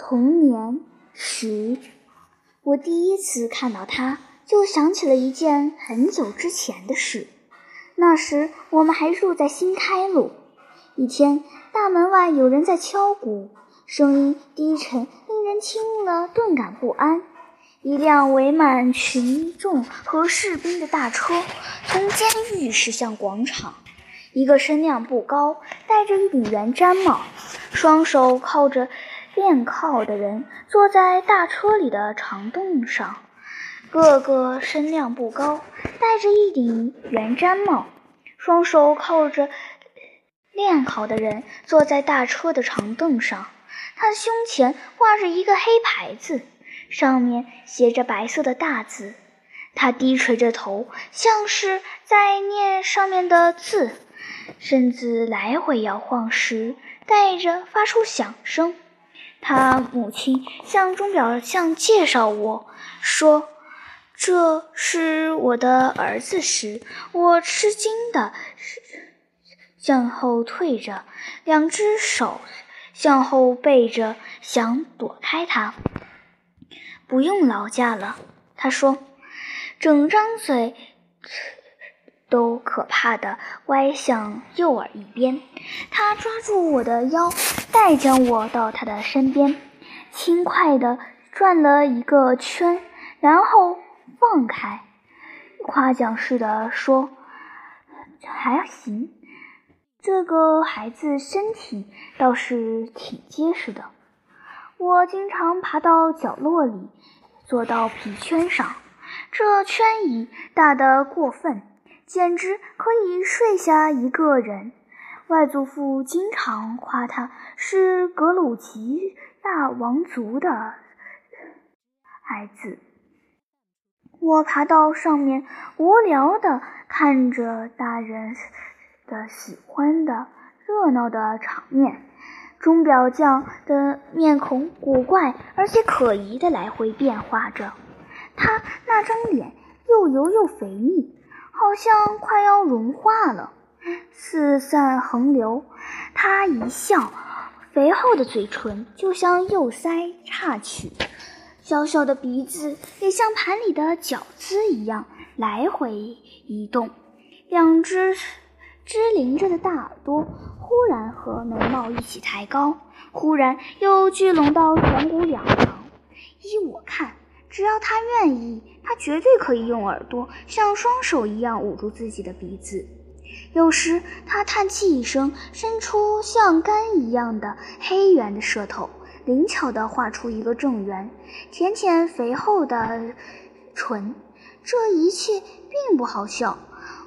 童年时，我第一次看到它，就想起了一件很久之前的事。那时我们还住在新开路。一天，大门外有人在敲鼓，声音低沉，令人听了顿感不安。一辆围满群众和士兵的大车从监狱驶向广场。一个身量不高、戴着一顶圆毡帽、双手靠着。练靠的人坐在大车里的长凳上，个个身量不高，戴着一顶圆毡帽，双手靠着练好的人坐在大车的长凳上。他胸前挂着一个黑牌子，上面写着白色的大字。他低垂着头，像是在念上面的字，身子来回摇晃时带着发出响声。他母亲向钟表匠介绍我说：“这是我的儿子时，我吃惊的向后退着，两只手向后背着，想躲开他。不用劳驾了，他说，整张嘴。”都可怕的歪向右耳一边，他抓住我的腰，带将我到他的身边，轻快地转了一个圈，然后放开，夸奖似的说：“还行，这个孩子身体倒是挺结实的。”我经常爬到角落里，坐到皮圈上，这圈椅大得过分。简直可以睡下一个人。外祖父经常夸他是格鲁吉亚王族的孩子。我爬到上面，无聊地看着大人的喜欢的热闹的场面。钟表匠的面孔古怪而且可疑地来回变化着，他那张脸又油又肥腻。好像快要融化了，四散横流。他一笑，肥厚的嘴唇就像右腮插曲，小小的鼻子也像盘里的饺子一样来回移动。两只支棱着的大耳朵忽然和眉毛一起抬高，忽然又聚拢到颧骨两旁。依我看。只要他愿意，他绝对可以用耳朵像双手一样捂住自己的鼻子。有时他叹气一声，伸出像杆一样的黑圆的舌头，灵巧地画出一个正圆，舔舔肥厚的唇。这一切并不好笑，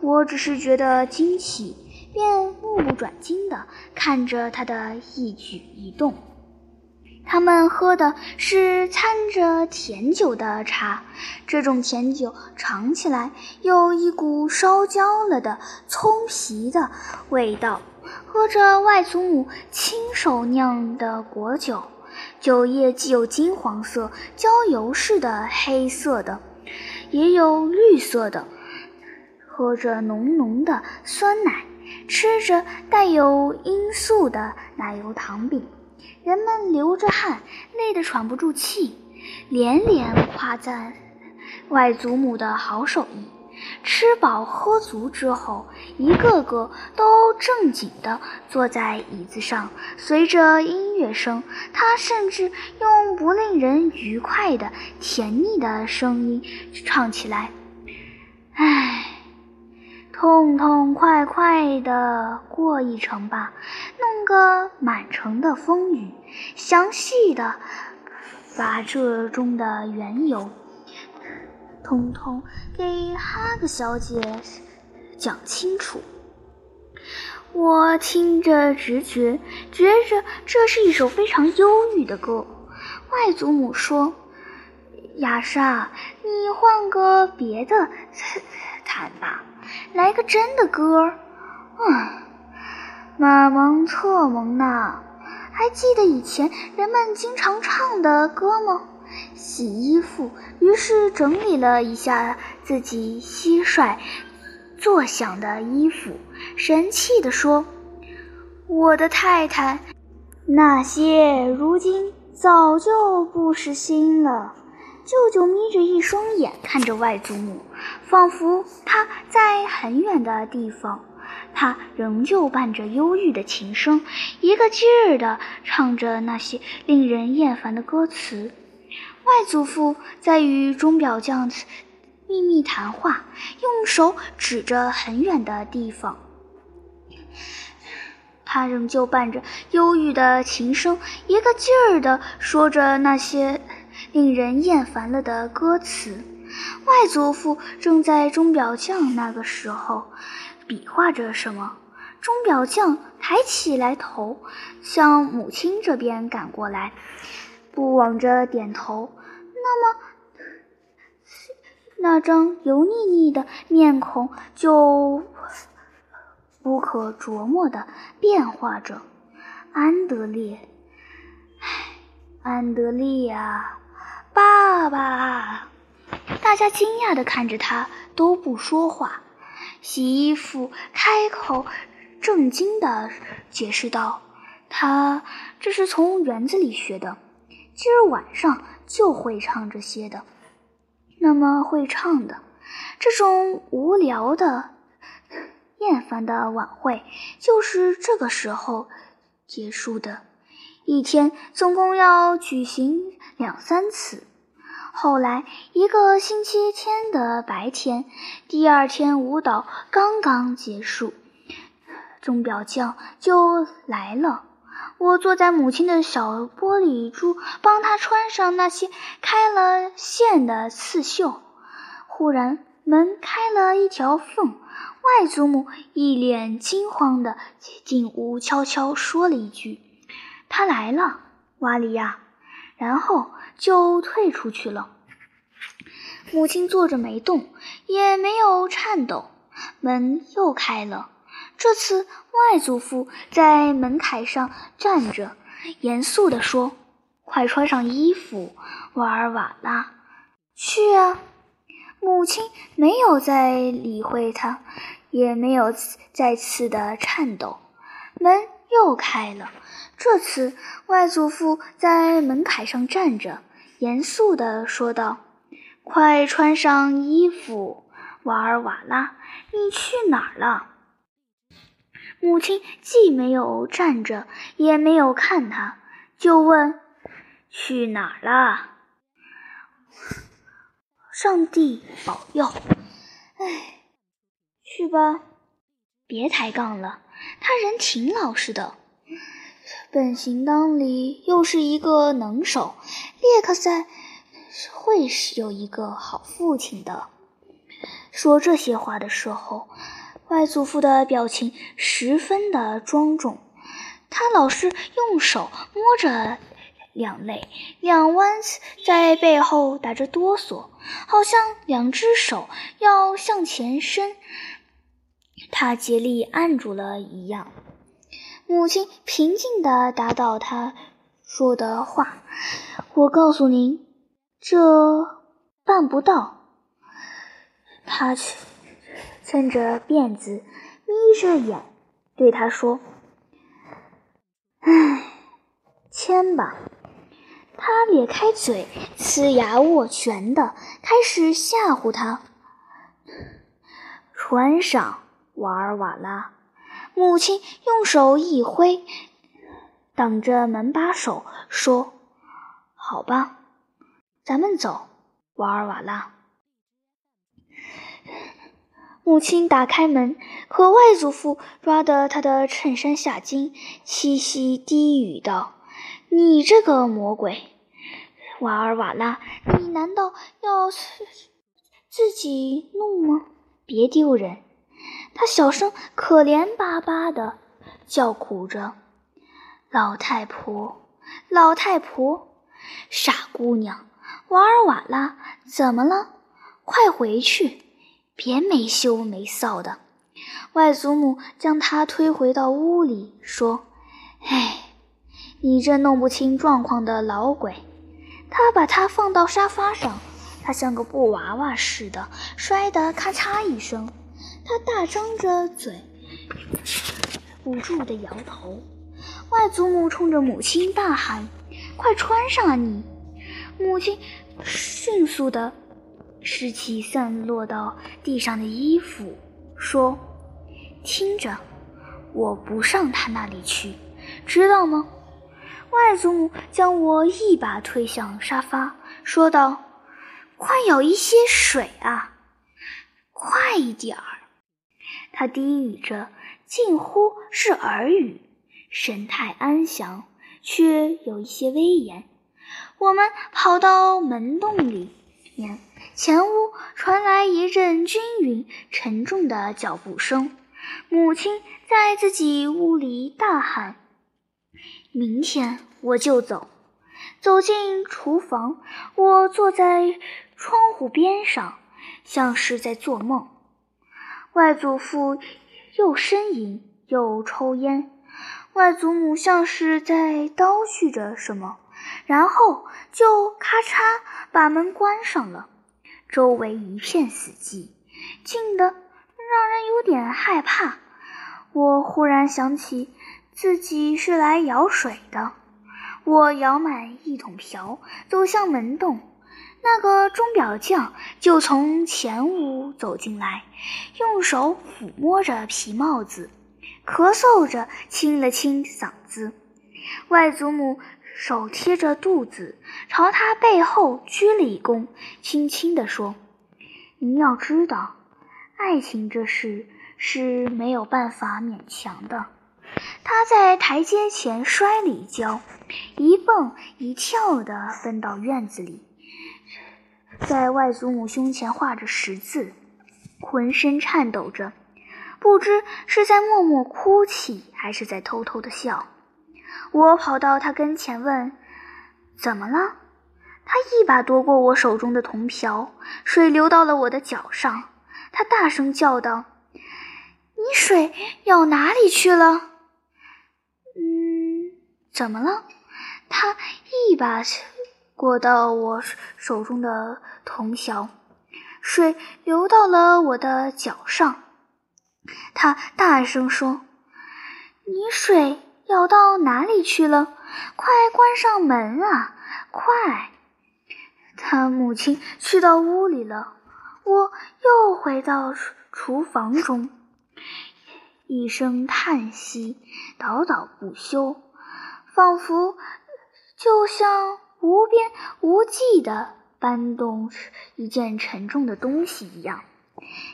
我只是觉得惊奇，便目不转睛地看着他的一举一动。他们喝的是掺着甜酒的茶，这种甜酒尝起来有一股烧焦了的葱皮的味道。喝着外祖母亲手酿的果酒，酒液既有金黄色、焦油似的黑色的，也有绿色的。喝着浓浓的酸奶，吃着带有罂粟的奶油糖饼。人们流着汗，累得喘不住气，连连夸赞外祖母的好手艺。吃饱喝足之后，一个个都正经地坐在椅子上，随着音乐声，他甚至用不令人愉快的甜腻的声音唱起来：“唉。”痛痛快快地过一程吧，弄个满城的风雨，详细的把这中的缘由，通通给哈格小姐讲清楚。我听着直觉，觉着这是一首非常忧郁的歌。外祖母说：“亚莎，你换个别的 弹吧。”来个真的歌儿，嗯，马蒙特蒙呐，还记得以前人们经常唱的歌吗？洗衣服，于是整理了一下自己蟋蟀作响的衣服，神气地说：“我的太太，那些如今早就不失心了。舅舅眯着一双眼看着外祖母，仿佛他在很远的地方。他仍旧伴着忧郁的琴声，一个劲儿地唱着那些令人厌烦的歌词。外祖父在与钟表匠秘密谈话，用手指着很远的地方。他仍旧伴着忧郁的琴声，一个劲儿地说着那些令人厌烦了的歌词。外祖父正在钟表匠那个时候比划着什么。钟表匠抬起来头，向母亲这边赶过来，不往着点头。那么，那张油腻腻的面孔就不可琢磨地变化着。安德烈，唉，安德烈啊，爸爸！大家惊讶地看着他，都不说话。洗衣服开口，正经地解释道：“他这是从园子里学的，今儿晚上。”就会唱这些的，那么会唱的，这种无聊的、厌烦的晚会就是这个时候结束的。一天总共要举行两三次。后来一个星期天的白天，第二天舞蹈刚刚结束，钟表匠就来了。我坐在母亲的小玻璃珠，帮她穿上那些开了线的刺绣。忽然门开了一条缝，外祖母一脸惊慌的进屋，悄悄说了一句：“他来了，瓦里亚。”然后就退出去了。母亲坐着没动，也没有颤抖。门又开了。这次，外祖父在门槛上站着，严肃地说：“快穿上衣服，瓦尔瓦拉，去啊！”母亲没有再理会他，也没有再次的颤抖。门又开了，这次外祖父在门槛上站着，严肃地说道：“快穿上衣服，瓦尔瓦拉，你去哪儿了？”母亲既没有站着，也没有看他，就问：“去哪儿了？”上帝保佑！哎，去吧，别抬杠了。他人挺老实的，本行当里又是一个能手，列克赛会是有一个好父亲的。说这些话的时候。外祖父的表情十分的庄重，他老是用手摸着两肋，两弯在背后打着哆嗦，好像两只手要向前伸，他竭力按住了一样。母亲平静地答道：“他说的话，我告诉您，这办不到。”他去。撑着辫子，眯着眼，对他说：“唉，签吧。”他咧开嘴，呲牙握拳的开始吓唬他：“穿上，瓦尔瓦拉。”母亲用手一挥，挡着门把手，说：“好吧，咱们走，瓦尔瓦拉。”母亲打开门，和外祖父抓得他的衬衫下襟，凄凄低语道：“你这个魔鬼，瓦尔瓦拉，你难道要自己弄吗？别丢人！”他小声可怜巴巴地叫苦着：“老太婆，老太婆，傻姑娘，瓦尔瓦拉，怎么了？快回去！”别没羞没臊的！外祖母将他推回到屋里，说：“哎，你这弄不清状况的老鬼！”他把他放到沙发上，他像个布娃娃似的，摔得咔嚓一声。他大张着嘴，不住地摇头。外祖母冲着母亲大喊：“快穿上啊！你母亲迅速地拾起散落到地上的衣服，说：“听着，我不上他那里去，知道吗？”外祖母将我一把推向沙发，说道：“快舀一些水啊，快一点儿！”他低语着，近乎是耳语，神态安详，却有一些威严。我们跑到门洞里面，前屋传来一阵均匀、沉重的脚步声。母亲在自己屋里大喊。明天我就走。走进厨房，我坐在窗户边上，像是在做梦。外祖父又呻吟又抽烟，外祖母像是在叨絮着什么，然后就咔嚓把门关上了。周围一片死寂，静得让人有点害怕。我忽然想起。自己是来舀水的，我舀满一桶瓢，走向门洞。那个钟表匠就从前屋走进来，用手抚摸着皮帽子，咳嗽着清了清嗓子。外祖母手贴着肚子，朝他背后鞠了一躬，轻轻地说：“您要知道，爱情这事是没有办法勉强的。”他在台阶前摔了一跤，一蹦一跳地奔到院子里，在外祖母胸前画着十字，浑身颤抖着，不知是在默默哭泣还是在偷偷的笑。我跑到他跟前问：“怎么了？”他一把夺过我手中的铜瓢，水流到了我的脚上。他大声叫道：“你水舀哪里去了？”嗯怎么了？他一把过到我手中的铜勺，水流到了我的脚上。他大声说：“你水舀到哪里去了？快关上门啊！快！”他母亲去到屋里了。我又回到厨房中，一声叹息，叨叨不休。仿佛就像无边无际的搬动一件沉重的东西一样。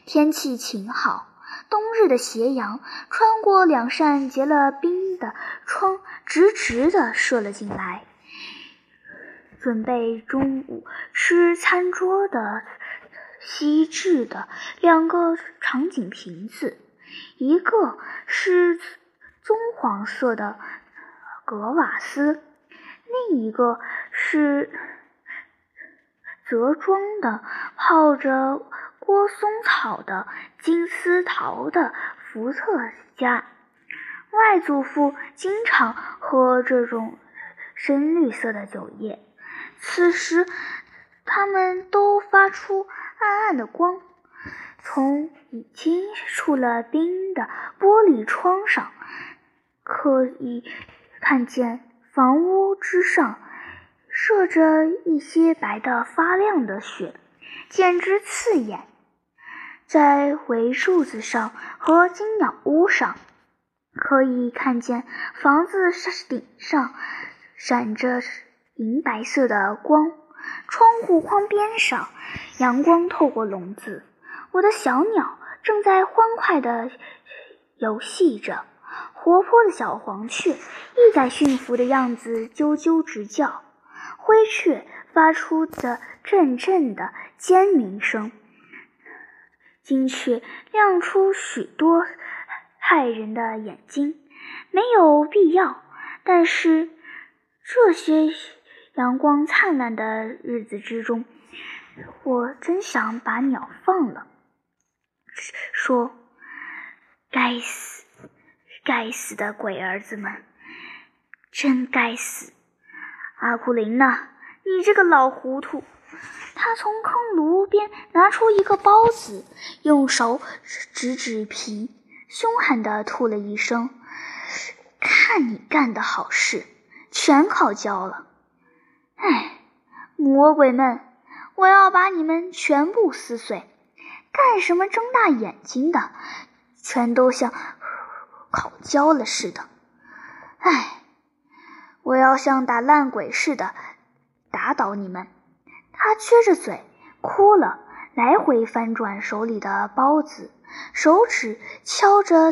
天气晴好，冬日的斜阳穿过两扇结了冰的窗，直直地射了进来。准备中午吃餐桌的锡制的两个长颈瓶子，一个是棕黄色的。格瓦斯，另一个是泽庄的泡着郭松草的金丝桃的伏特加。外祖父经常喝这种深绿色的酒液，此时它们都发出暗暗的光，从已经出了冰的玻璃窗上可以。看见房屋之上射着一些白的发亮的雪，简直刺眼。在围柱子上和金鸟屋上，可以看见房子顶上闪着银白色的光。窗户框边上，阳光透过笼子，我的小鸟正在欢快地游戏着。活泼的小黄雀一改驯服的样子啾啾直叫，灰雀发出的阵阵的尖鸣声，金雀亮出许多骇人的眼睛。没有必要，但是这些阳光灿烂的日子之中，我真想把鸟放了。说，该死！该死的鬼儿子们，真该死！阿库林娜，你这个老糊涂！他从坑炉边拿出一个包子，用手指指皮，凶狠地吐了一声：“看你干的好事，全靠教了。”唉，魔鬼们，我要把你们全部撕碎！干什么睁大眼睛的？全都像烤焦了似的！唉，我要像打烂鬼似的打倒你们！他撅着嘴哭了，来回翻转手里的包子，手指敲着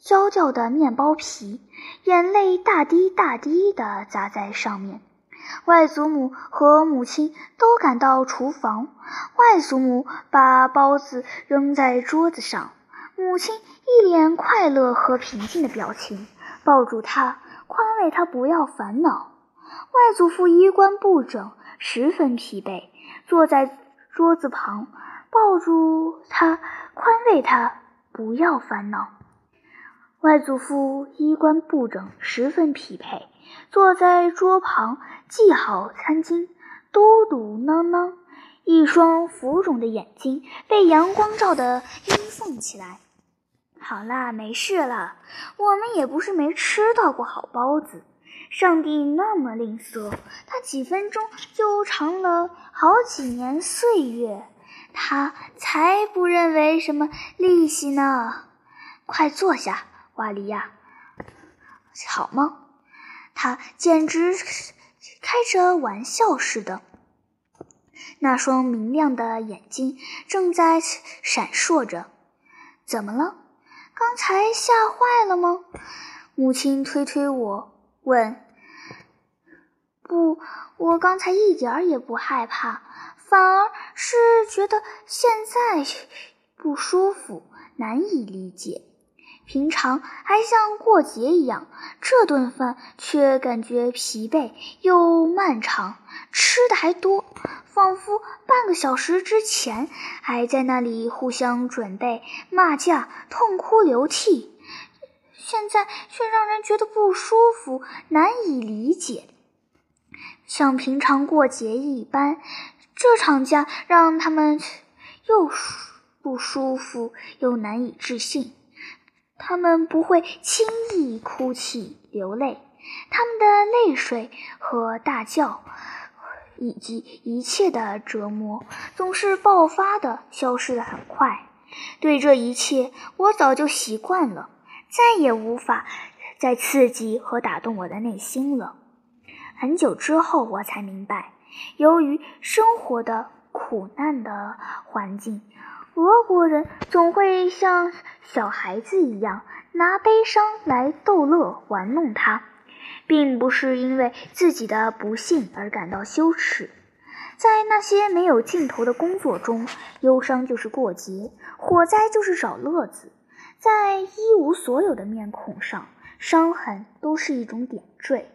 焦掉的面包皮，眼泪大滴大滴的砸在上面。外祖母和母亲都赶到厨房，外祖母把包子扔在桌子上，母亲一脸快乐和平静的表情，抱住他，宽慰他不要烦恼。外祖父衣冠不整，十分疲惫，坐在桌子旁，抱住他，宽慰他不要烦恼。外祖父衣冠不整，十分疲惫，坐在桌旁，系好餐巾，嘟嘟囔囔，一双浮肿的眼睛被阳光照得阴缝起来。好啦，没事了，我们也不是没吃到过好包子。上帝那么吝啬，他几分钟就尝了好几年岁月，他才不认为什么利息呢。快坐下。瓦利亚，好吗？他简直开着玩笑似的，那双明亮的眼睛正在闪烁着。怎么了？刚才吓坏了吗？母亲推推我，问：“不，我刚才一点儿也不害怕，反而是觉得现在不舒服，难以理解。”平常还像过节一样，这顿饭却感觉疲惫又漫长，吃的还多，仿佛半个小时之前还在那里互相准备、骂架、痛哭流涕，现在却让人觉得不舒服、难以理解。像平常过节一般，这场架让他们又不舒服又难以置信。他们不会轻易哭泣流泪，他们的泪水和大叫，以及一切的折磨，总是爆发的，消失的很快。对这一切，我早就习惯了，再也无法再刺激和打动我的内心了。很久之后，我才明白，由于生活的苦难的环境。俄国人总会像小孩子一样拿悲伤来逗乐、玩弄他，并不是因为自己的不幸而感到羞耻。在那些没有尽头的工作中，忧伤就是过节，火灾就是找乐子。在一无所有的面孔上，伤痕都是一种点缀。